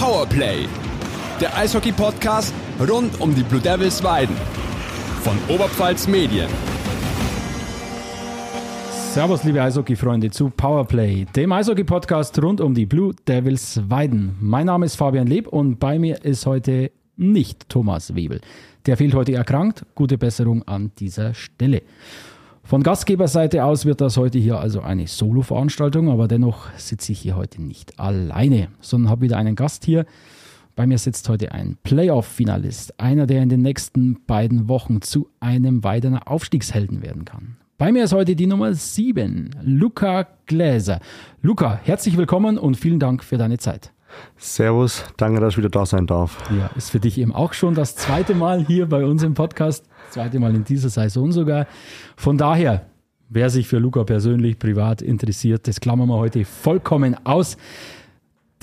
Powerplay, der Eishockey-Podcast rund um die Blue Devils Weiden von Oberpfalz Medien. Servus, liebe Eishockey-Freunde, zu Powerplay, dem Eishockey-Podcast rund um die Blue Devils Weiden. Mein Name ist Fabian Leb und bei mir ist heute nicht Thomas Webel. Der fehlt heute erkrankt. Gute Besserung an dieser Stelle. Von Gastgeberseite aus wird das heute hier also eine Solo-Veranstaltung, aber dennoch sitze ich hier heute nicht alleine, sondern habe wieder einen Gast hier. Bei mir sitzt heute ein Playoff-Finalist, einer, der in den nächsten beiden Wochen zu einem weiteren Aufstiegshelden werden kann. Bei mir ist heute die Nummer 7, Luca Gläser. Luca, herzlich willkommen und vielen Dank für deine Zeit. Servus, danke, dass ich wieder da sein darf. Ja, ist für dich eben auch schon das zweite Mal hier bei uns im Podcast, das zweite Mal in dieser Saison sogar. Von daher, wer sich für Luca persönlich, privat interessiert, das klammern wir heute vollkommen aus.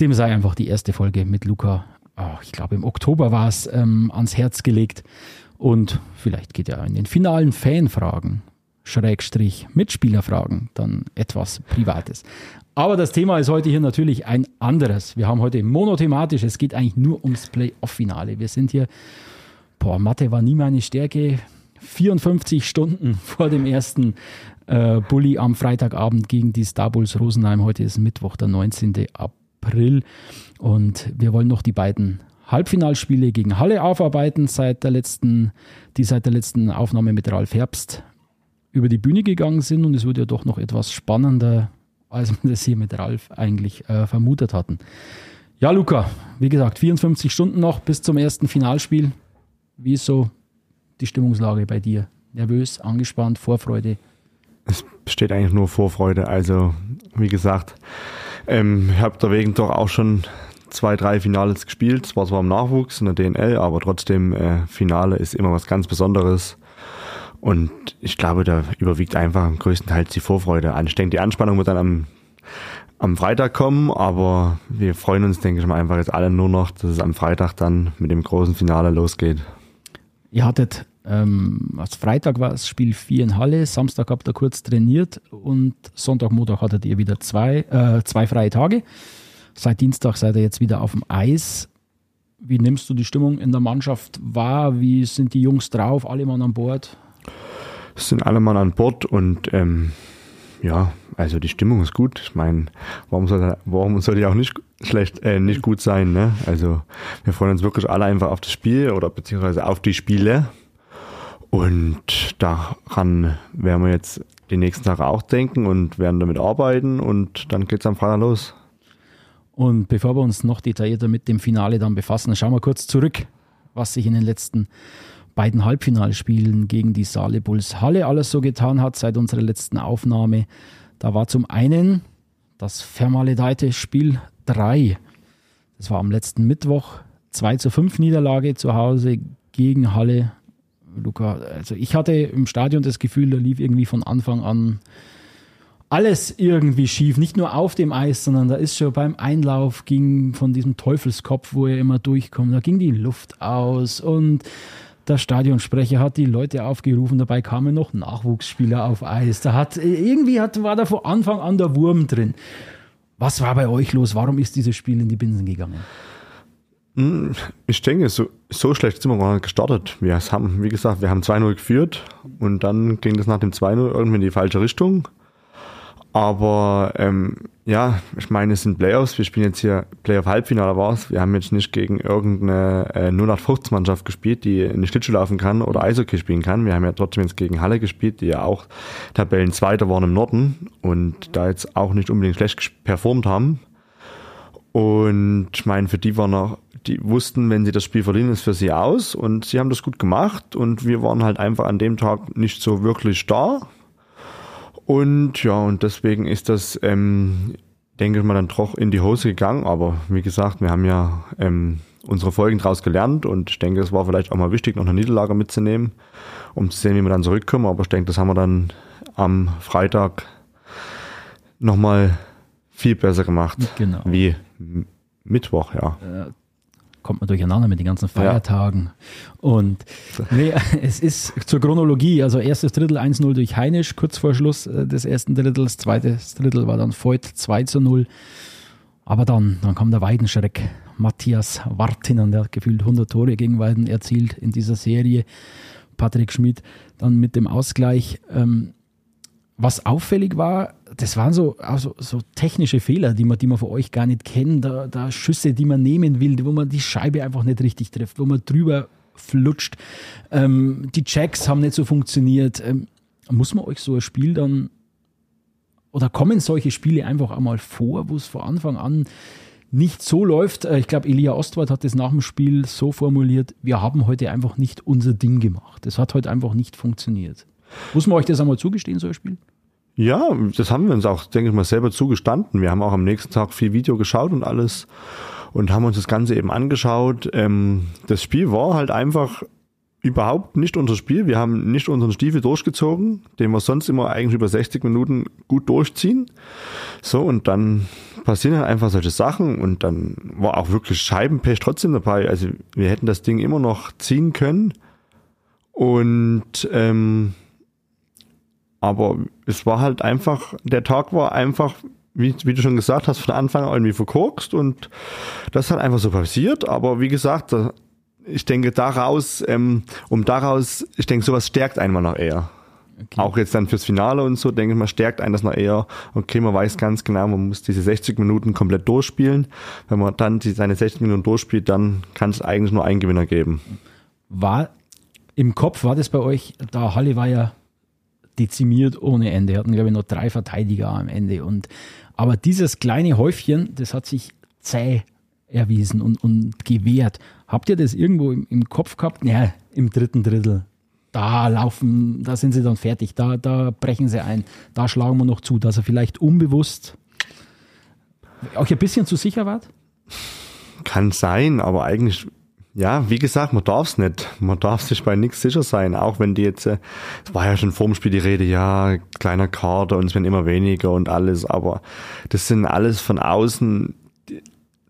Dem sei einfach die erste Folge mit Luca, oh, ich glaube im Oktober war es, ähm, ans Herz gelegt. Und vielleicht geht er in den finalen Fanfragen Schrägstrich Mitspielerfragen, dann etwas Privates. Aber das Thema ist heute hier natürlich ein anderes. Wir haben heute monothematisch, es geht eigentlich nur ums Playoff-Finale. Wir sind hier, boah, Mathe war nie meine Stärke, 54 Stunden vor dem ersten äh, Bulli am Freitagabend gegen die Star Bulls Rosenheim. Heute ist Mittwoch, der 19. April und wir wollen noch die beiden Halbfinalspiele gegen Halle aufarbeiten, seit der letzten, die seit der letzten Aufnahme mit Ralf Herbst über die Bühne gegangen sind und es wurde ja doch noch etwas spannender, als wir das hier mit Ralf eigentlich äh, vermutet hatten. Ja, Luca, wie gesagt, 54 Stunden noch bis zum ersten Finalspiel. Wie ist so die Stimmungslage bei dir? Nervös, angespannt, Vorfreude? Es besteht eigentlich nur Vorfreude. Also, wie gesagt, ähm, ich habe deswegen doch auch schon zwei, drei Finales gespielt. Zwar zwar im Nachwuchs in der DNL, aber trotzdem, äh, Finale ist immer was ganz Besonderes. Und ich glaube, da überwiegt einfach größtenteils die Vorfreude an. Ich denke, die Anspannung wird dann am, am Freitag kommen, aber wir freuen uns, denke ich mal, einfach jetzt alle nur noch, dass es am Freitag dann mit dem großen Finale losgeht. Ihr hattet, ähm, als Freitag war das Spiel 4 in Halle, Samstag habt ihr kurz trainiert und Sonntag, Montag hattet ihr wieder zwei, äh, zwei freie Tage. Seit Dienstag seid ihr jetzt wieder auf dem Eis. Wie nimmst du die Stimmung in der Mannschaft wahr? Wie sind die Jungs drauf? Alle Mann an Bord? Sind alle Mann an Bord und ähm, ja, also die Stimmung ist gut. Ich meine, warum soll, warum soll die auch nicht schlecht, äh, nicht gut sein? Ne? Also wir freuen uns wirklich alle einfach auf das Spiel oder beziehungsweise auf die Spiele. Und daran werden wir jetzt die nächsten Tage auch denken und werden damit arbeiten und dann geht es am Freitag los. Und bevor wir uns noch detaillierter mit dem Finale dann befassen, schauen wir kurz zurück, was sich in den letzten beiden Halbfinalspielen gegen die Saale Bulls Halle alles so getan hat seit unserer letzten Aufnahme. Da war zum einen das vermaledeite Spiel 3. Das war am letzten Mittwoch 2 zu 5 Niederlage zu Hause gegen Halle. Luca, also ich hatte im Stadion das Gefühl, da lief irgendwie von Anfang an alles irgendwie schief. Nicht nur auf dem Eis, sondern da ist schon beim Einlauf ging von diesem Teufelskopf, wo er immer durchkommt, da ging die Luft aus und der Stadionsprecher hat die Leute aufgerufen, dabei kamen noch Nachwuchsspieler auf Eis. Da hat, irgendwie hat, war da von Anfang an der Wurm drin. Was war bei euch los? Warum ist dieses Spiel in die Binsen gegangen? Hm, ich denke, so, so schlecht sind wir gar nicht gestartet. Wir haben, wie gesagt, wir haben 2-0 geführt und dann ging das nach dem 2-0 irgendwie in die falsche Richtung. Aber ähm, ja, ich meine, es sind Playoffs. Wir spielen jetzt hier Playoff-Halbfinale war es. Wir haben jetzt nicht gegen irgendeine äh, 0815-Mannschaft gespielt, die in die Schlittschuh laufen kann oder Eishockey spielen kann. Wir haben ja trotzdem jetzt gegen Halle gespielt, die ja auch Tabellenzweiter waren im Norden und da jetzt auch nicht unbedingt schlecht performt haben. Und ich meine, für die waren noch, die wussten, wenn sie das Spiel verlieren, ist für sie aus und sie haben das gut gemacht und wir waren halt einfach an dem Tag nicht so wirklich da und ja, und deswegen ist das, ähm, denke ich mal, dann doch in die Hose gegangen. Aber wie gesagt, wir haben ja ähm, unsere Folgen daraus gelernt und ich denke, es war vielleicht auch mal wichtig, noch eine Niederlage mitzunehmen, um zu sehen, wie wir dann zurückkommen. Aber ich denke, das haben wir dann am Freitag nochmal viel besser gemacht. Genau. Wie Mittwoch, ja. Kommt man durcheinander mit den ganzen Feiertagen. Ja. Und nee, es ist zur Chronologie, also erstes Drittel 1-0 durch Heinisch, kurz vor Schluss äh, des ersten Drittels, zweites Drittel war dann Voigt 2 0. Aber dann, dann kam der Weidenschreck. Matthias Wartinen, der hat gefühlt 100 Tore gegen Weiden erzielt in dieser Serie. Patrick Schmidt dann mit dem Ausgleich. Ähm, was auffällig war, das waren so, also, so technische Fehler, die man, die man von euch gar nicht kennt. Da, da Schüsse, die man nehmen will, wo man die Scheibe einfach nicht richtig trifft, wo man drüber flutscht. Ähm, die Checks haben nicht so funktioniert. Ähm, muss man euch so ein Spiel dann oder kommen solche Spiele einfach einmal vor, wo es von Anfang an nicht so läuft? Äh, ich glaube, Elia Ostwald hat das nach dem Spiel so formuliert, wir haben heute einfach nicht unser Ding gemacht. Das hat heute einfach nicht funktioniert. Muss man euch das einmal zugestehen, so ein Spiel? Ja, das haben wir uns auch, denke ich mal, selber zugestanden. Wir haben auch am nächsten Tag viel Video geschaut und alles und haben uns das Ganze eben angeschaut. Ähm, das Spiel war halt einfach überhaupt nicht unser Spiel. Wir haben nicht unseren Stiefel durchgezogen, den wir sonst immer eigentlich über 60 Minuten gut durchziehen. So, und dann passieren halt einfach solche Sachen und dann war auch wirklich Scheibenpech trotzdem dabei. Also wir hätten das Ding immer noch ziehen können. Und ähm, aber es war halt einfach, der Tag war einfach, wie, wie du schon gesagt hast, von Anfang an irgendwie verkorkst und das hat einfach so passiert. Aber wie gesagt, ich denke daraus, ähm, um daraus, ich denke, sowas stärkt einen noch eher. Okay. Auch jetzt dann fürs Finale und so, denke ich mal, stärkt einen das noch eher. Okay, man weiß ganz genau, man muss diese 60 Minuten komplett durchspielen. Wenn man dann die, seine 60 Minuten durchspielt, dann kann es eigentlich nur einen Gewinner geben. War im Kopf, war das bei euch, da Halle war ja dezimiert ohne Ende, hatten glaube ich noch drei Verteidiger am Ende und aber dieses kleine Häufchen, das hat sich zäh erwiesen und, und gewährt. Habt ihr das irgendwo im, im Kopf gehabt? Ja, im dritten Drittel. Da laufen, da sind sie dann fertig, da, da brechen sie ein, da schlagen wir noch zu, dass er vielleicht unbewusst auch ein bisschen zu sicher wart? Kann sein, aber eigentlich, ja, wie gesagt, man darf es nicht. Man darf sich bei nichts sicher sein, auch wenn die jetzt, äh, es war ja schon vorm Spiel die Rede, ja, kleiner Kader und es werden immer weniger und alles, aber das sind alles von außen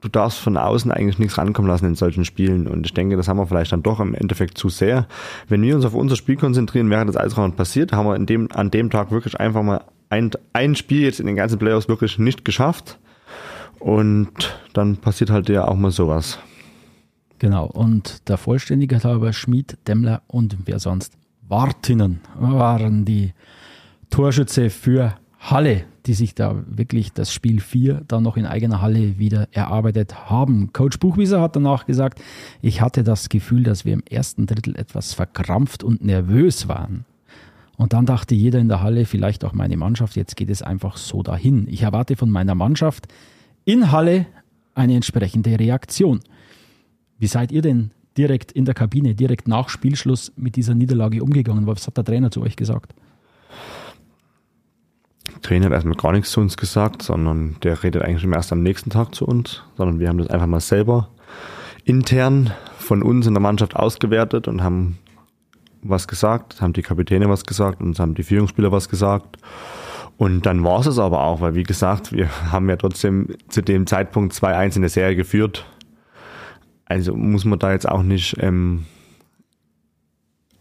du darfst von außen eigentlich nichts rankommen lassen in solchen Spielen. Und ich denke, das haben wir vielleicht dann doch im Endeffekt zu sehr. Wenn wir uns auf unser Spiel konzentrieren, wäre das alles noch passiert, haben wir in dem, an dem Tag wirklich einfach mal ein, ein Spiel jetzt in den ganzen Playoffs wirklich nicht geschafft. Und dann passiert halt ja auch mal sowas. Genau. Und der Vollständigkeit halber Schmid, Demmler und wer sonst? Wartinnen waren die Torschütze für Halle, die sich da wirklich das Spiel 4 dann noch in eigener Halle wieder erarbeitet haben. Coach Buchwieser hat danach gesagt, ich hatte das Gefühl, dass wir im ersten Drittel etwas verkrampft und nervös waren. Und dann dachte jeder in der Halle, vielleicht auch meine Mannschaft, jetzt geht es einfach so dahin. Ich erwarte von meiner Mannschaft in Halle eine entsprechende Reaktion. Wie seid ihr denn direkt in der Kabine, direkt nach Spielschluss mit dieser Niederlage umgegangen? Was hat der Trainer zu euch gesagt? Trainer hat erstmal gar nichts zu uns gesagt, sondern der redet eigentlich immer erst am nächsten Tag zu uns, sondern wir haben das einfach mal selber intern von uns in der Mannschaft ausgewertet und haben was gesagt, haben die Kapitäne was gesagt und haben die Führungsspieler was gesagt. Und dann war es aber auch, weil wie gesagt, wir haben ja trotzdem zu dem Zeitpunkt 2-1 in der Serie geführt. Also muss man da jetzt auch nicht ähm,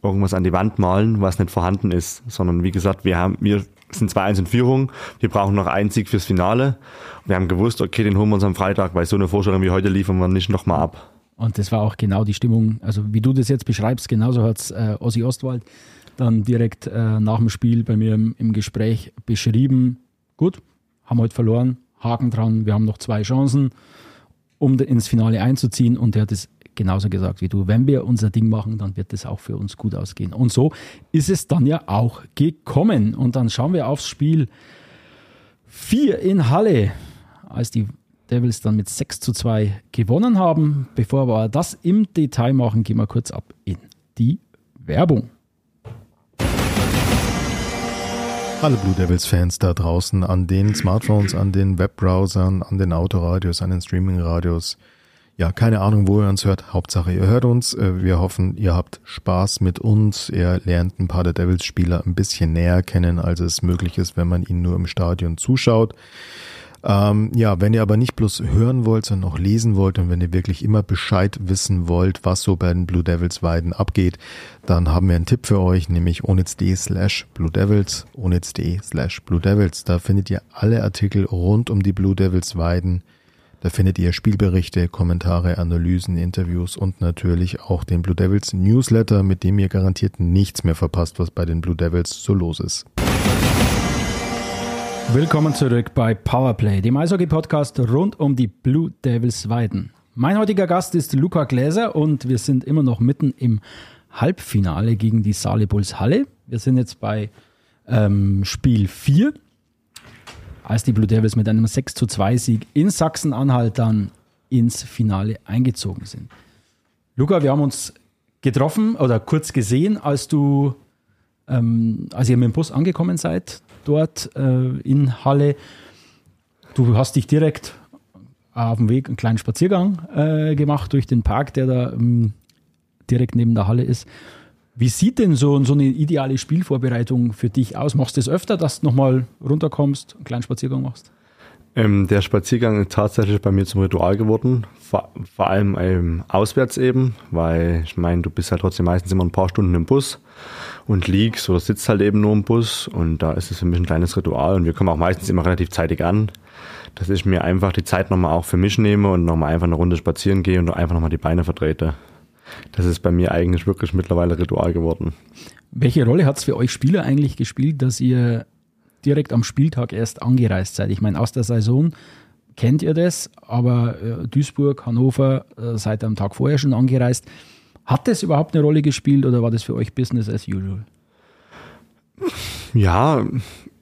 irgendwas an die Wand malen, was nicht vorhanden ist, sondern wie gesagt, wir haben, wir sind 2-1 in Führung, wir brauchen noch einen Sieg fürs Finale. Wir haben gewusst, okay, den holen wir uns am Freitag, weil so eine Vorstellung wie heute liefern wir nicht nochmal ab. Und das war auch genau die Stimmung, also wie du das jetzt beschreibst, genauso hat es äh, Ossi Ostwald dann direkt äh, nach dem Spiel bei mir im, im Gespräch beschrieben. Gut, haben heute verloren, Haken dran, wir haben noch zwei Chancen, um ins Finale einzuziehen und er hat es genauso gesagt wie du. Wenn wir unser Ding machen, dann wird es auch für uns gut ausgehen. Und so ist es dann ja auch gekommen. Und dann schauen wir aufs Spiel 4 in Halle, als die Devils dann mit 6 zu 2 gewonnen haben. Bevor wir das im Detail machen, gehen wir kurz ab in die Werbung. Alle Blue Devils-Fans da draußen an den Smartphones, an den Webbrowsern, an den Autoradios, an den Streamingradios. Ja, keine Ahnung, wo ihr uns hört. Hauptsache, ihr hört uns. Äh, wir hoffen, ihr habt Spaß mit uns. Ihr lernt ein paar der Devils-Spieler ein bisschen näher kennen, als es möglich ist, wenn man ihnen nur im Stadion zuschaut. Ähm, ja, wenn ihr aber nicht bloß hören wollt, sondern auch lesen wollt und wenn ihr wirklich immer Bescheid wissen wollt, was so bei den Blue Devils Weiden abgeht, dann haben wir einen Tipp für euch, nämlich onitz.de slash Blue Devils, onitz.de slash Blue Devils. Da findet ihr alle Artikel rund um die Blue Devils Weiden Da findet ihr Spielberichte, Kommentare, Analysen, Interviews und natürlich auch den Blue Devils Newsletter, mit dem ihr garantiert nichts mehr verpasst, was bei den Blue Devils so los ist. Willkommen zurück bei Powerplay, dem Eishockey-Podcast rund um die Blue Devils Weiden. Mein heutiger Gast ist Luca Gläser und wir sind immer noch mitten im Halbfinale gegen die Saale Bulls Halle. Wir sind jetzt bei ähm, Spiel 4 als die Blue Devils mit einem 6 zu 2 Sieg in Sachsen-Anhalt dann ins Finale eingezogen sind. Luca, wir haben uns getroffen oder kurz gesehen, als du, ähm, als ihr mit dem Bus angekommen seid, dort äh, in Halle. Du hast dich direkt auf dem Weg einen kleinen Spaziergang äh, gemacht durch den Park, der da ähm, direkt neben der Halle ist. Wie sieht denn so, so eine ideale Spielvorbereitung für dich aus? Machst du es öfter, dass du nochmal runterkommst, einen kleinen Spaziergang machst? Ähm, der Spaziergang ist tatsächlich bei mir zum Ritual geworden, vor, vor allem ähm, auswärts eben, weil ich meine, du bist halt trotzdem meistens immer ein paar Stunden im Bus und liegst oder sitzt halt eben nur im Bus und da ist es für mich ein kleines Ritual und wir kommen auch meistens immer relativ zeitig an, dass ich mir einfach die Zeit nochmal auch für mich nehme und nochmal einfach eine Runde spazieren gehe und einfach nochmal die Beine vertrete das ist bei mir eigentlich wirklich mittlerweile Ritual geworden. Welche Rolle hat es für euch Spieler eigentlich gespielt, dass ihr direkt am Spieltag erst angereist seid? Ich meine, aus der Saison kennt ihr das, aber äh, Duisburg, Hannover äh, seid am Tag vorher schon angereist. Hat das überhaupt eine Rolle gespielt oder war das für euch Business as usual? Ja,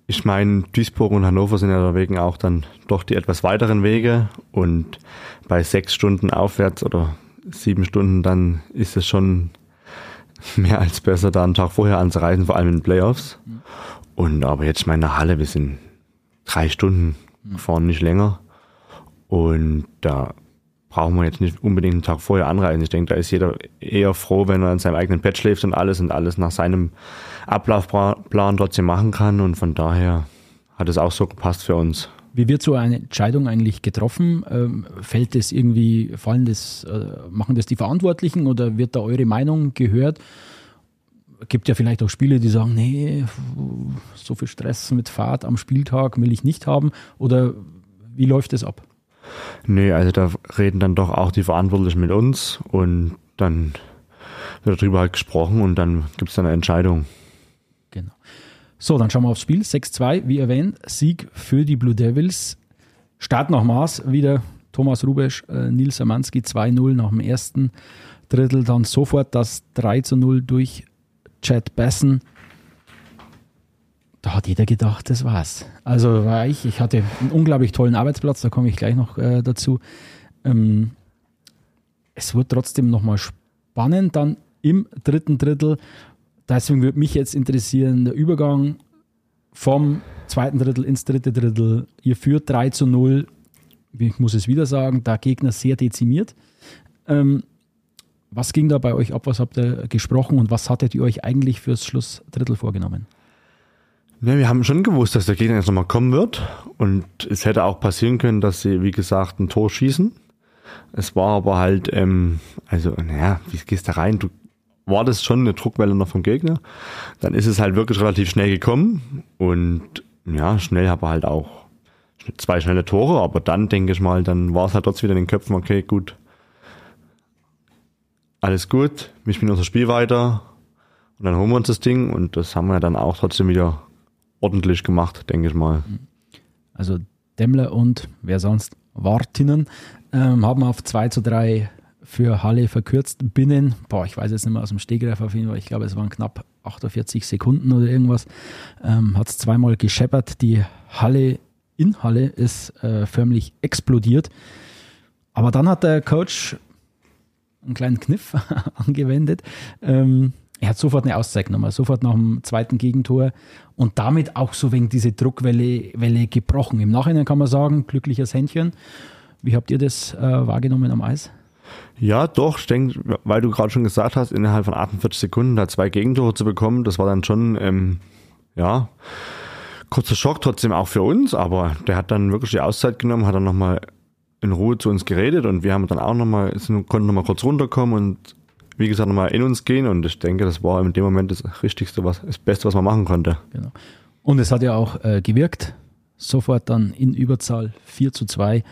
ich meine, Duisburg und Hannover sind ja deswegen auch dann doch die etwas weiteren Wege und bei sechs Stunden aufwärts oder sieben Stunden, dann ist es schon mehr als besser, da einen Tag vorher anzureisen, vor allem in den Playoffs. Mhm. Und aber jetzt meine Halle, wir sind drei Stunden mhm. gefahren, nicht länger. Und da brauchen wir jetzt nicht unbedingt einen Tag vorher anreisen. Ich denke, da ist jeder eher froh, wenn er an seinem eigenen Bett schläft und alles und alles nach seinem Ablaufplan trotzdem machen kann. Und von daher hat es auch so gepasst für uns. Wie wird so eine Entscheidung eigentlich getroffen? Ähm, fällt das irgendwie, fallen das, äh, machen das die Verantwortlichen oder wird da eure Meinung gehört? Gibt ja vielleicht auch Spiele, die sagen, nee, so viel Stress mit Fahrt am Spieltag will ich nicht haben. Oder wie läuft das ab? Nee, also da reden dann doch auch die Verantwortlichen mit uns und dann wird darüber halt gesprochen und dann gibt es dann eine Entscheidung. So, dann schauen wir aufs Spiel. 6-2, wie erwähnt, Sieg für die Blue Devils. Start nach Maß, wieder Thomas Rubesch, äh, Nils Samanski 2-0 nach dem ersten Drittel, dann sofort das 3-0 durch Chad Besson. Da hat jeder gedacht, das war's. Also war ich, ich hatte einen unglaublich tollen Arbeitsplatz, da komme ich gleich noch äh, dazu. Ähm, es wurde trotzdem nochmal spannend dann im dritten Drittel, Deswegen würde mich jetzt interessieren, der Übergang vom zweiten Drittel ins dritte Drittel. Ihr führt 3 zu 0. Ich muss es wieder sagen, der Gegner sehr dezimiert. Ähm, was ging da bei euch ab? Was habt ihr gesprochen und was hattet ihr euch eigentlich fürs Schlussdrittel vorgenommen? Ja, wir haben schon gewusst, dass der Gegner jetzt nochmal kommen wird. Und es hätte auch passieren können, dass sie, wie gesagt, ein Tor schießen. Es war aber halt, ähm, also, naja, wie gehst da rein? Du war das schon eine Druckwelle noch vom Gegner. Dann ist es halt wirklich relativ schnell gekommen und ja, schnell habe halt auch zwei schnelle Tore, aber dann denke ich mal, dann war es halt trotzdem wieder in den Köpfen, okay, gut, alles gut, wir spielen unser Spiel weiter und dann holen wir uns das Ding und das haben wir dann auch trotzdem wieder ordentlich gemacht, denke ich mal. Also Demmler und wer sonst Wartinnen ähm, haben auf 2 zu 3 für Halle verkürzt binnen, boah, ich weiß jetzt nicht mehr aus dem Stegreif auf jeden Fall, ich glaube, es waren knapp 48 Sekunden oder irgendwas, ähm, hat es zweimal gescheppert. Die Halle in Halle ist äh, förmlich explodiert. Aber dann hat der Coach einen kleinen Kniff angewendet. Ähm, er hat sofort eine Auszeit genommen, sofort nach dem zweiten Gegentor und damit auch so wegen diese Druckwelle Welle gebrochen. Im Nachhinein kann man sagen, glückliches Händchen. Wie habt ihr das äh, wahrgenommen am Eis? Ja, doch, ich denke, weil du gerade schon gesagt hast, innerhalb von 48 Sekunden da zwei Gegentore zu bekommen, das war dann schon, ähm, ja, kurzer Schock trotzdem auch für uns, aber der hat dann wirklich die Auszeit genommen, hat dann nochmal in Ruhe zu uns geredet und wir haben dann auch nochmal, konnten nochmal kurz runterkommen und wie gesagt nochmal in uns gehen und ich denke, das war in dem Moment das Richtigste, was, das Beste, was man machen konnte. Genau. Und es hat ja auch äh, gewirkt, sofort dann in Überzahl 4 zu 2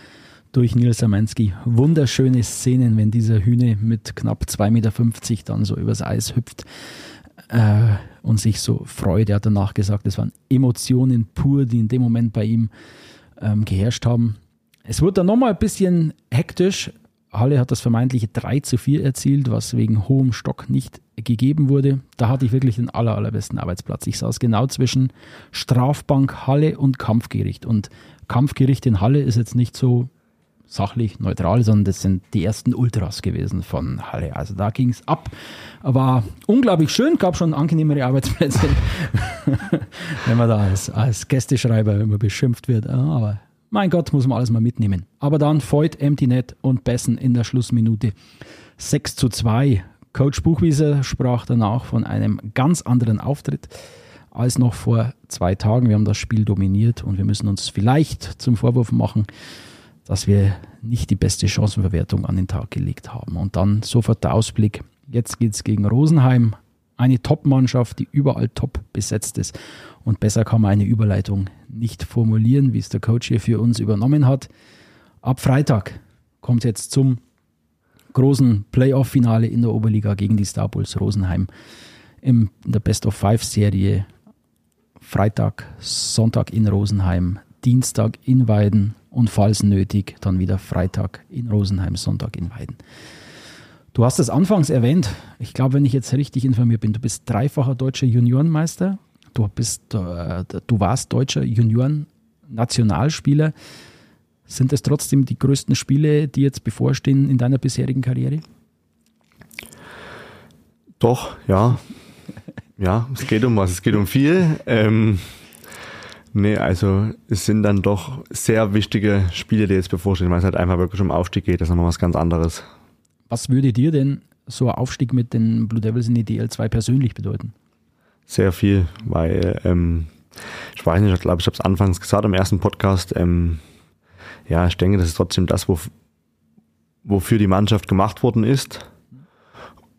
durch Nils Samansky. Wunderschöne Szenen, wenn dieser Hühne mit knapp 2,50 Meter dann so übers Eis hüpft äh, und sich so freut. Er hat danach gesagt, es waren Emotionen pur, die in dem Moment bei ihm ähm, geherrscht haben. Es wurde dann nochmal ein bisschen hektisch. Halle hat das vermeintliche 3 zu 4 erzielt, was wegen hohem Stock nicht gegeben wurde. Da hatte ich wirklich den aller, allerbesten Arbeitsplatz. Ich saß genau zwischen Strafbank, Halle und Kampfgericht. Und Kampfgericht in Halle ist jetzt nicht so sachlich neutral, sondern das sind die ersten Ultras gewesen von Halle. Also da ging es ab. War unglaublich schön, gab schon angenehmere Arbeitsplätze, wenn man da als, als Gästeschreiber immer beschimpft wird. Aber mein Gott, muss man alles mal mitnehmen. Aber dann Voigt, Empty Net und Bessen in der Schlussminute 6 zu 2. Coach Buchwieser sprach danach von einem ganz anderen Auftritt als noch vor zwei Tagen. Wir haben das Spiel dominiert und wir müssen uns vielleicht zum Vorwurf machen, dass wir nicht die beste Chancenverwertung an den Tag gelegt haben. Und dann sofort der Ausblick. Jetzt geht es gegen Rosenheim, eine Top-Mannschaft, die überall top besetzt ist. Und besser kann man eine Überleitung nicht formulieren, wie es der Coach hier für uns übernommen hat. Ab Freitag kommt jetzt zum großen Playoff-Finale in der Oberliga gegen die Star Bulls Rosenheim in der Best of Five Serie. Freitag, Sonntag in Rosenheim, Dienstag in Weiden und falls nötig dann wieder Freitag in Rosenheim, Sonntag in Weiden. Du hast es anfangs erwähnt, ich glaube, wenn ich jetzt richtig informiert bin, du bist dreifacher deutscher Juniorenmeister, du, bist, äh, du warst deutscher Junioren-Nationalspieler. Sind es trotzdem die größten Spiele, die jetzt bevorstehen in deiner bisherigen Karriere? Doch, ja. Ja, es geht um was, es geht um viel. Ähm, Nee, also es sind dann doch sehr wichtige Spiele, die jetzt bevorstehen, weil es halt einfach wirklich um Aufstieg geht. Das ist nochmal was ganz anderes. Was würde dir denn so ein Aufstieg mit den Blue Devils in die DL2 persönlich bedeuten? Sehr viel, weil ähm, ich weiß nicht, ich glaube, ich habe es anfangs gesagt im ersten Podcast. Ähm, ja, ich denke, das ist trotzdem das, wo, wofür die Mannschaft gemacht worden ist.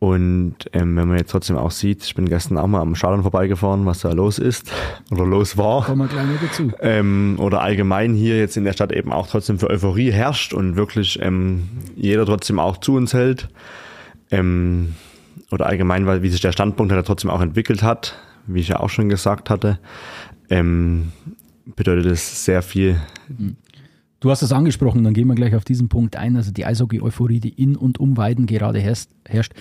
Und ähm, wenn man jetzt trotzdem auch sieht, ich bin gestern auch mal am Stadion vorbeigefahren, was da los ist oder los war. Kommen wir gleich dazu. Ähm, oder allgemein hier jetzt in der Stadt eben auch trotzdem für Euphorie herrscht und wirklich ähm, jeder trotzdem auch zu uns hält. Ähm, oder allgemein, weil wie sich der Standpunkt halt trotzdem auch entwickelt hat, wie ich ja auch schon gesagt hatte, ähm, bedeutet es sehr viel. Du hast es angesprochen, dann gehen wir gleich auf diesen Punkt ein. Also die Eishockey-Euphorie, die in und um Weiden gerade herrscht,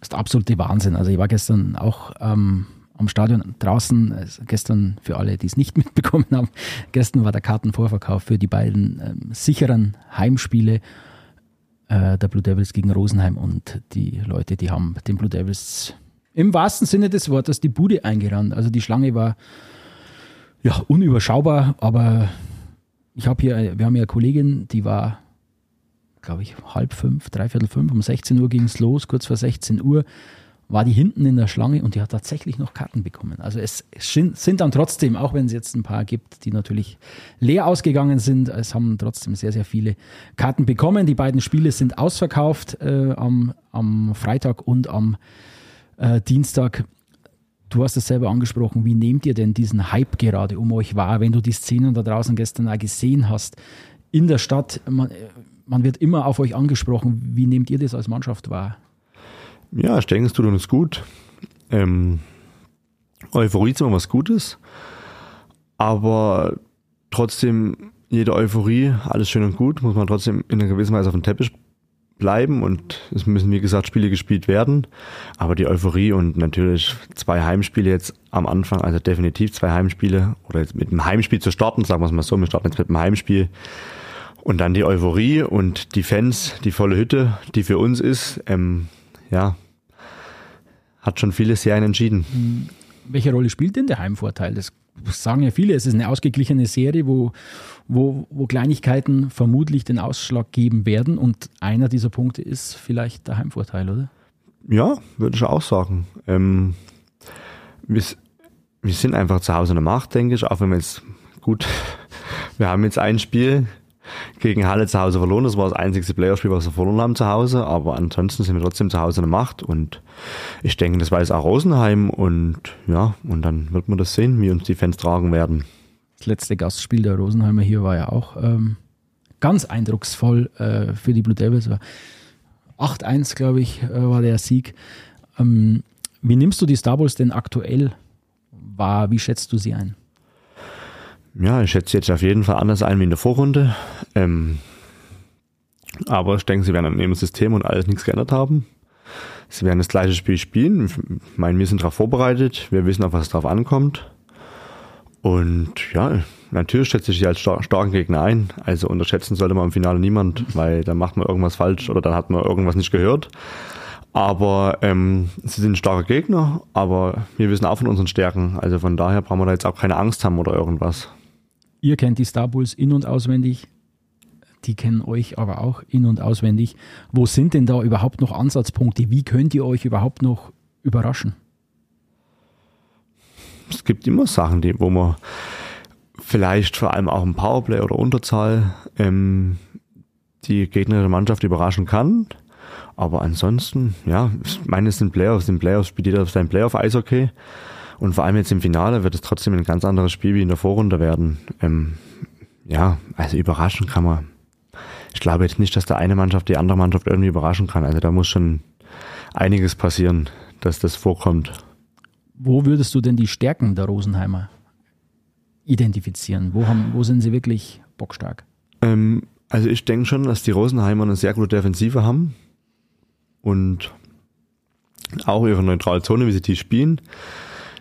ist der absolute Wahnsinn. Also ich war gestern auch ähm, am Stadion draußen, also gestern für alle, die es nicht mitbekommen haben, gestern war der Kartenvorverkauf für die beiden ähm, sicheren Heimspiele äh, der Blue Devils gegen Rosenheim und die Leute, die haben den Blue Devils im wahrsten Sinne des Wortes die Bude eingerannt. Also die Schlange war ja unüberschaubar, aber ich habe hier, wir haben ja eine Kollegin, die war glaube ich, halb fünf, dreiviertel fünf, um 16 Uhr ging es los, kurz vor 16 Uhr war die hinten in der Schlange und die hat tatsächlich noch Karten bekommen. Also es sind dann trotzdem, auch wenn es jetzt ein paar gibt, die natürlich leer ausgegangen sind, es haben trotzdem sehr, sehr viele Karten bekommen. Die beiden Spiele sind ausverkauft äh, am, am Freitag und am äh, Dienstag. Du hast es selber angesprochen, wie nehmt ihr denn diesen Hype gerade um euch wahr, wenn du die Szenen da draußen gestern auch gesehen hast in der Stadt? Man, man wird immer auf euch angesprochen. Wie nehmt ihr das als Mannschaft wahr? Ja, ich denke, es tut uns gut. Ähm, Euphorie ist immer was Gutes, aber trotzdem, jede Euphorie, alles schön und gut, muss man trotzdem in einer gewissen Weise auf dem Teppich bleiben und es müssen, wie gesagt, Spiele gespielt werden. Aber die Euphorie und natürlich zwei Heimspiele jetzt am Anfang, also definitiv zwei Heimspiele oder jetzt mit einem Heimspiel zu starten, sagen wir es mal so, wir starten jetzt mit einem Heimspiel und dann die Euphorie und die Fans, die volle Hütte, die für uns ist, ähm, ja, hat schon viele Serien entschieden. Hm. Welche Rolle spielt denn der Heimvorteil? Das sagen ja viele, es ist eine ausgeglichene Serie, wo, wo, wo Kleinigkeiten vermutlich den Ausschlag geben werden. Und einer dieser Punkte ist vielleicht der Heimvorteil, oder? Ja, würde ich auch sagen. Ähm, wir, wir sind einfach zu Hause in der Macht, denke ich, auch wenn wir jetzt gut, wir haben jetzt ein Spiel gegen Halle zu Hause verloren. Das war das einzigste Playerspiel, was wir verloren haben zu Hause. Aber ansonsten sind wir trotzdem zu Hause in der Macht. Und ich denke, das weiß auch Rosenheim. Und ja, und dann wird man das sehen, wie uns die Fans tragen werden. Das letzte Gastspiel der Rosenheimer hier war ja auch ähm, ganz eindrucksvoll äh, für die Blue Devils. 8-1, glaube ich, äh, war der Sieg. Ähm, wie nimmst du die Star Wars denn aktuell wahr? Wie schätzt du sie ein? Ja, ich schätze jetzt auf jeden Fall anders ein wie in der Vorrunde. Ähm, aber ich denke, sie werden an ihrem System und alles nichts geändert haben. Sie werden das gleiche Spiel spielen. Ich meine, wir sind darauf vorbereitet. Wir wissen, auf was drauf ankommt. Und ja, natürlich schätze ich sie als starken Gegner ein. Also unterschätzen sollte man im Finale niemand, weil dann macht man irgendwas falsch oder dann hat man irgendwas nicht gehört. Aber ähm, sie sind ein starker Gegner, aber wir wissen auch von unseren Stärken. Also von daher brauchen wir da jetzt auch keine Angst haben oder irgendwas. Ihr kennt die Star Bulls in- und auswendig. Die kennen euch aber auch in- und auswendig. Wo sind denn da überhaupt noch Ansatzpunkte? Wie könnt ihr euch überhaupt noch überraschen? Es gibt immer Sachen, die, wo man vielleicht vor allem auch im Powerplay oder Unterzahl ähm, die gegnerische Mannschaft überraschen kann. Aber ansonsten, ja, ich meine, es sind Playoffs. In Playoffs spielt jeder sein Playoff-Eishockey. Und vor allem jetzt im Finale wird es trotzdem ein ganz anderes Spiel wie in der Vorrunde werden. Ähm, ja, also überraschen kann man. Ich glaube jetzt nicht, dass der eine Mannschaft die andere Mannschaft irgendwie überraschen kann. Also da muss schon einiges passieren, dass das vorkommt. Wo würdest du denn die Stärken der Rosenheimer identifizieren? Wo, haben, wo sind sie wirklich bockstark? Ähm, also ich denke schon, dass die Rosenheimer eine sehr gute Defensive haben und auch ihre neutrale Zone, wie sie die spielen,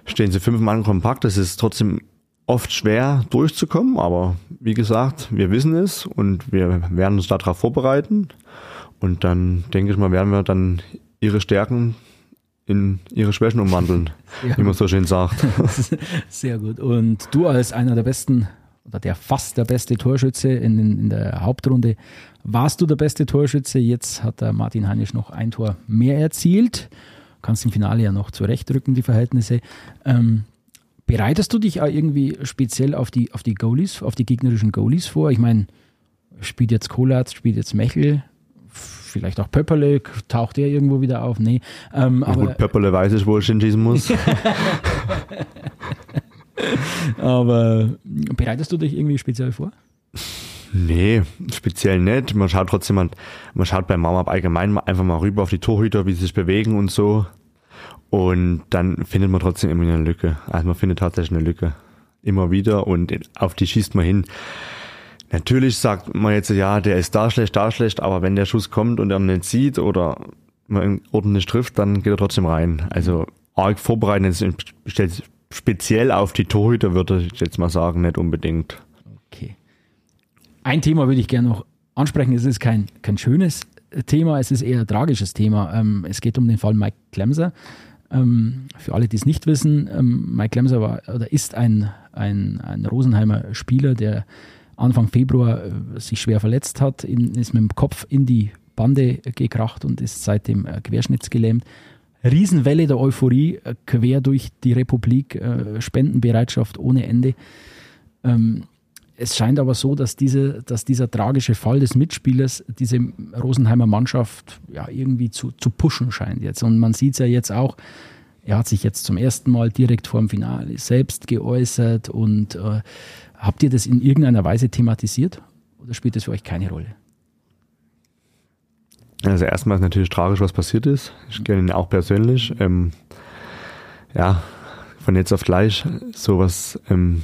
stehen sie fünf Mann kompakt. Das ist trotzdem oft schwer durchzukommen, aber wie gesagt, wir wissen es und wir werden uns darauf vorbereiten. Und dann denke ich mal, werden wir dann ihre Stärken in ihre Schwächen umwandeln, wie man so schön sagt. Sehr gut. Und du als einer der besten oder der fast der beste Torschütze in, in der Hauptrunde, warst du der beste Torschütze. Jetzt hat der Martin Heinisch noch ein Tor mehr erzielt. Kannst im Finale ja noch zurechtrücken, die Verhältnisse. Ähm, bereitest du dich auch irgendwie speziell auf die, auf die Goalies, auf die gegnerischen Goalies vor? Ich meine, spielt jetzt Kolatz, spielt jetzt Mechel, vielleicht auch Pöpperle, taucht der irgendwo wieder auf? Nee. Ähm, aber gut, Pöpperle weiß ich, wo ich hinschießen muss. aber bereitest du dich irgendwie speziell vor? Nee, speziell nicht. Man schaut trotzdem, man, man schaut beim Warm-Up allgemein einfach mal rüber auf die Torhüter, wie sie sich bewegen und so. Und dann findet man trotzdem immer eine Lücke. Also man findet tatsächlich eine Lücke. Immer wieder und auf die schießt man hin. Natürlich sagt man jetzt, ja, der ist da schlecht, da schlecht, aber wenn der Schuss kommt und er nicht sieht oder man ordentlich trifft, dann geht er trotzdem rein. Also arg vorbereiten, speziell auf die Torhüter, würde ich jetzt mal sagen, nicht unbedingt. Okay. Ein Thema würde ich gerne noch ansprechen. Es ist kein, kein schönes Thema, es ist eher ein tragisches Thema. Ähm, es geht um den Fall Mike Klemser. Ähm, für alle, die es nicht wissen, ähm, Mike Klemser war oder ist ein, ein, ein Rosenheimer Spieler, der Anfang Februar äh, sich schwer verletzt hat, ist mit dem Kopf in die Bande gekracht und ist seitdem äh, querschnittsgelähmt. Riesenwelle der Euphorie äh, quer durch die Republik, Spendenbereitschaft ohne Ende. Ähm, es scheint aber so, dass, diese, dass dieser tragische Fall des Mitspielers diese Rosenheimer Mannschaft ja, irgendwie zu, zu pushen scheint jetzt. Und man sieht es ja jetzt auch, er hat sich jetzt zum ersten Mal direkt vor dem Finale selbst geäußert und äh, habt ihr das in irgendeiner Weise thematisiert oder spielt das für euch keine Rolle? Also erstmal ist natürlich tragisch, was passiert ist. Ich kenne ihn auch persönlich. Ähm, ja, von jetzt auf gleich sowas ähm,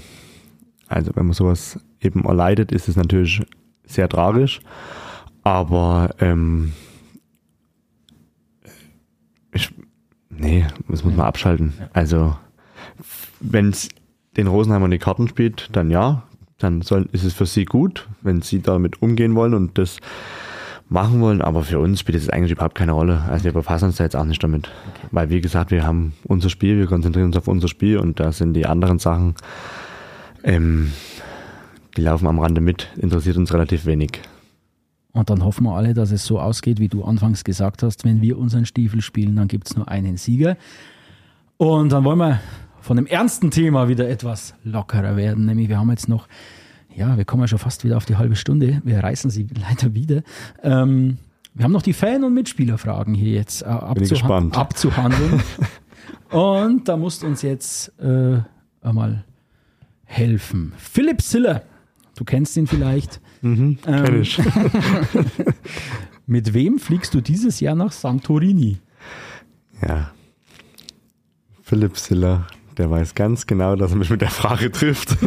also wenn man sowas eben erleidet, ist es natürlich sehr tragisch. Aber ähm, ich, nee, das muss man abschalten. Also wenn es den Rosenheimer in die Karten spielt, dann ja, dann soll, ist es für sie gut, wenn sie damit umgehen wollen und das machen wollen, aber für uns spielt es eigentlich überhaupt keine Rolle. Also wir befassen uns da jetzt auch nicht damit. Okay. Weil wie gesagt, wir haben unser Spiel, wir konzentrieren uns auf unser Spiel und da sind die anderen Sachen ähm, die laufen am Rande mit, interessiert uns relativ wenig. Und dann hoffen wir alle, dass es so ausgeht, wie du anfangs gesagt hast. Wenn wir unseren Stiefel spielen, dann gibt es nur einen Sieger. Und dann wollen wir von dem ernsten Thema wieder etwas lockerer werden. Nämlich wir haben jetzt noch, ja, wir kommen ja schon fast wieder auf die halbe Stunde. Wir reißen sie leider wieder. Ähm, wir haben noch die Fan- und Mitspielerfragen hier jetzt äh, abzuha abzuhandeln. und da musst uns jetzt äh, einmal helfen. Philipp Siller, du kennst ihn vielleicht, Mhm, kenn Ähm, ich. Mit wem fliegst du dieses Jahr nach Santorini? Ja. Philipp Siller, der weiß ganz genau, dass er mich mit der Frage trifft.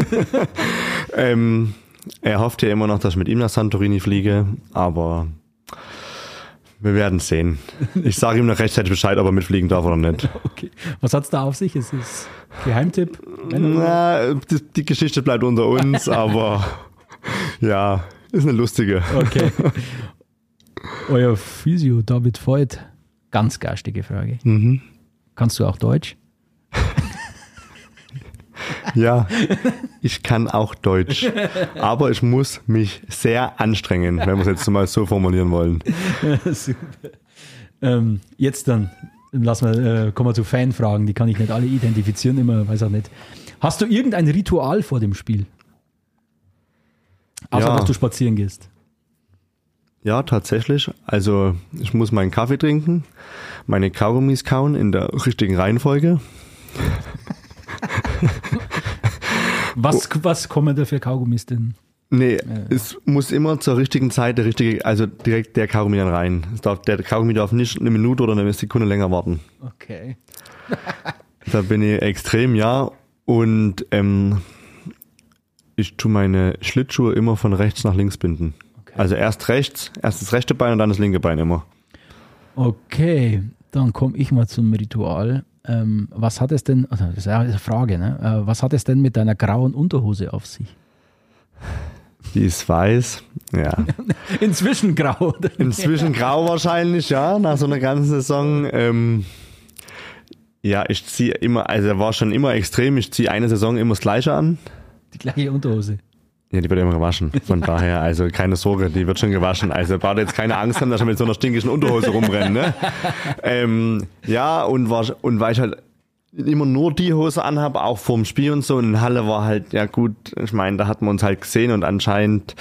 ähm, er hofft ja immer noch, dass ich mit ihm nach Santorini fliege, aber wir werden sehen. Ich sage ihm noch rechtzeitig Bescheid, ob er mitfliegen darf oder nicht. Okay. Was hat's da auf sich? Es ist Geheimtipp. Wenn- Na, die, die Geschichte bleibt unter uns, aber ja, ist eine lustige. Okay. Euer Physio David Voigt, ganz garstige Frage. Mhm. Kannst du auch Deutsch? Ja, ich kann auch Deutsch, aber ich muss mich sehr anstrengen, wenn wir es jetzt mal so formulieren wollen. Super. Ähm, jetzt dann, lassen wir, äh, kommen wir zu Fanfragen, die kann ich nicht alle identifizieren, immer, weiß auch nicht. Hast du irgendein Ritual vor dem Spiel? Außer, Ja. dass du spazieren gehst. Ja, tatsächlich. Also ich muss meinen Kaffee trinken, meine Kaugummis kauen in der richtigen Reihenfolge. Was, was kommen da für Kaugummis denn? Nee, es muss immer zur richtigen Zeit der richtige, also direkt der Kaugummi dann rein. Es darf, der Kaugummi darf nicht eine Minute oder eine Sekunde länger warten. Okay. Da bin ich extrem, ja. Und ähm, ich tue meine Schlittschuhe immer von rechts nach links binden. Okay. Also erst rechts, erst das rechte Bein und dann das linke Bein immer. Okay, dann komme ich mal zum Ritual. Ähm, was hat es denn, also das ist ja eine Frage, ne? Äh, was hat es denn mit deiner grauen Unterhose auf sich? Die ist weiß, ja. Inzwischen grau. oder? Inzwischen grau wahrscheinlich, ja, nach so einer ganzen Saison. Ähm, ja, ich ziehe immer, also er war schon immer extrem, ich ziehe eine Saison immer das gleiche an. Die gleiche Unterhose. Ja, die wird immer gewaschen. Von daher, also keine Sorge, die wird schon gewaschen. Also braucht jetzt keine Angst haben, dass ich mit so einer stinkischen Unterhose rumrenne. Ne? Ähm, ja, und, war, und weil ich halt immer nur die Hose anhabe, auch vorm Spiel und so. Und in Halle war halt, ja gut, ich meine, da hat man uns halt gesehen und anscheinend,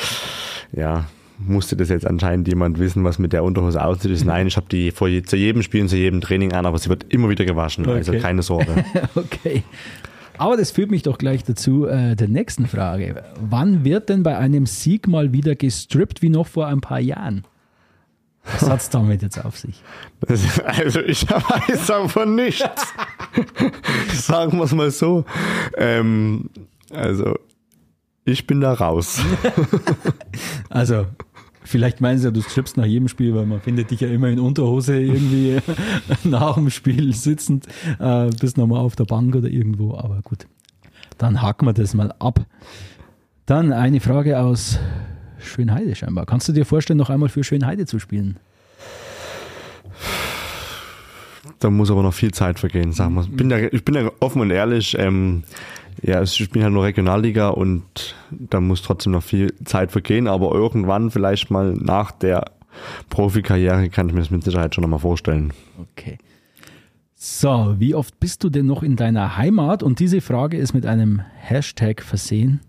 ja, musste das jetzt anscheinend jemand wissen, was mit der Unterhose aussieht. Ich, Nein, ich habe die vor zu jedem Spiel und zu jedem Training an, aber sie wird immer wieder gewaschen. Also Okay. keine Sorge. Okay. Aber das führt mich doch gleich dazu äh, der nächsten Frage. Wann wird denn bei einem Sieg mal wieder gestrippt wie noch vor ein paar Jahren? Was hat's damit jetzt auf sich? Das Also ich weiß davon nichts. Sagen wir es mal so. Ähm, also ich bin da raus. Also, vielleicht meinen sie ja, du strippst nach jedem Spiel, weil man findet dich ja immer in Unterhose irgendwie nach dem Spiel sitzend, äh, bist nochmal auf der Bank oder irgendwo, aber gut. Dann haken wir das mal ab. Dann eine Frage aus Schönheide scheinbar. Kannst du dir vorstellen, noch einmal für Schönheide zu spielen? Da muss aber noch viel Zeit vergehen, sagen wir. Ich bin da, ich bin da offen und ehrlich. Ähm, ja, ich bin halt nur Regionalliga und da muss trotzdem noch viel Zeit vergehen, aber irgendwann vielleicht mal nach der Profikarriere kann ich mir das mit Sicherheit schon nochmal vorstellen. Okay. So, wie oft bist du denn noch in deiner Heimat? Und diese Frage ist mit einem Hashtag versehen.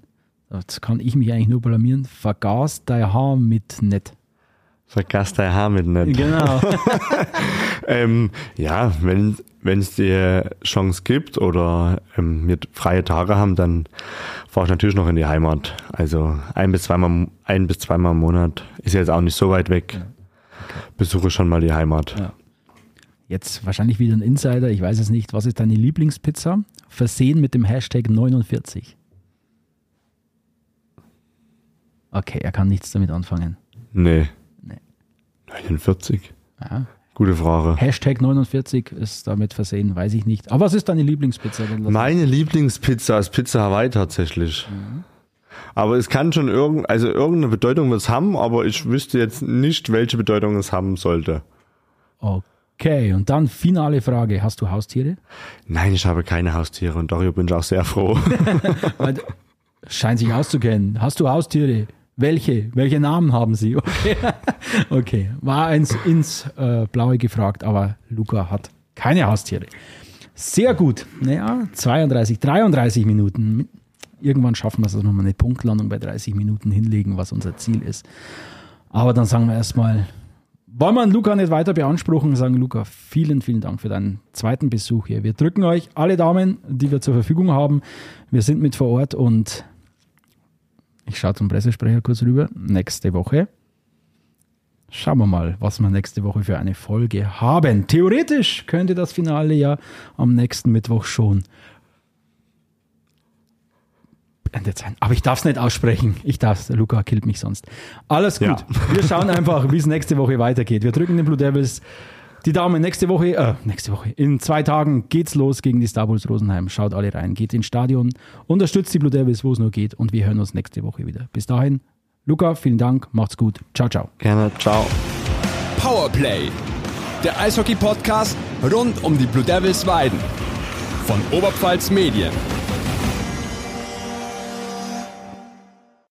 Jetzt kann ich mich eigentlich nur blamieren. Vergaß dein Haar mit nett. Vergaß dein Haar mit nicht. Genau. Ähm, ja, wenn wenn es dir Chance gibt oder ähm, wir freie Tage haben, dann fahre ich natürlich noch in die Heimat. Also ein bis zweimal ein bis zweimal im Monat ist jetzt auch nicht so weit weg. Besuche schon mal die Heimat. Ja. Jetzt wahrscheinlich wieder ein Insider, ich weiß es nicht. Was ist deine Lieblingspizza? Versehen mit dem Hashtag 49. Okay, er kann nichts damit anfangen. Nee. Nee. 49? Ja. Gute Frage. Hashtag 49 ist damit versehen, weiß ich nicht. Aber was ist deine Lieblingspizza? Meine Lieblingspizza ist Pizza Hawaii tatsächlich. Aber es kann schon irgend, also irgendeine Bedeutung wird es haben, aber ich wüsste jetzt nicht, welche Bedeutung es haben sollte. Okay, und dann finale Frage. Hast du Haustiere? Nein, ich habe keine Haustiere und darüber bin ich auch sehr froh. Scheint sich auszukennen. Hast du Haustiere? Welche? Welche Namen haben sie? Okay, okay. war eins ins äh, Blaue gefragt, aber Luca hat keine Haustiere. Sehr gut. Naja, 32, 33 Minuten. Irgendwann schaffen wir es, dass wir mal eine Punktlandung bei 30 Minuten hinlegen, was unser Ziel ist. Aber dann sagen wir erstmal, wollen wir Luca nicht weiter beanspruchen, sagen Luca, vielen, vielen Dank für deinen zweiten Besuch hier. Wir drücken euch alle Daumen, die wir zur Verfügung haben. Wir sind mit vor Ort und Ich schaue zum Pressesprecher kurz rüber. Nächste Woche. Schauen wir mal, was wir nächste Woche für eine Folge haben. Theoretisch könnte das Finale ja am nächsten Mittwoch schon beendet sein. Aber ich darf es nicht aussprechen. Ich darf es. Luca killt mich sonst. Alles gut. Ja. Wir schauen einfach, wie es nächste Woche weitergeht. Wir drücken den Blue Devils die Daumen. Nächste Woche, äh, nächste Woche, in zwei Tagen geht's los gegen die Star Wars Rosenheim. Schaut alle rein, geht ins Stadion, unterstützt die Blue Devils, wo es nur geht und wir hören uns nächste Woche wieder. Bis dahin, Luca, vielen Dank, macht's gut. Ciao, ciao. Gerne, ciao. Powerplay, der Eishockey-Podcast rund um die Blue Devils Weiden von Oberpfalz Medien.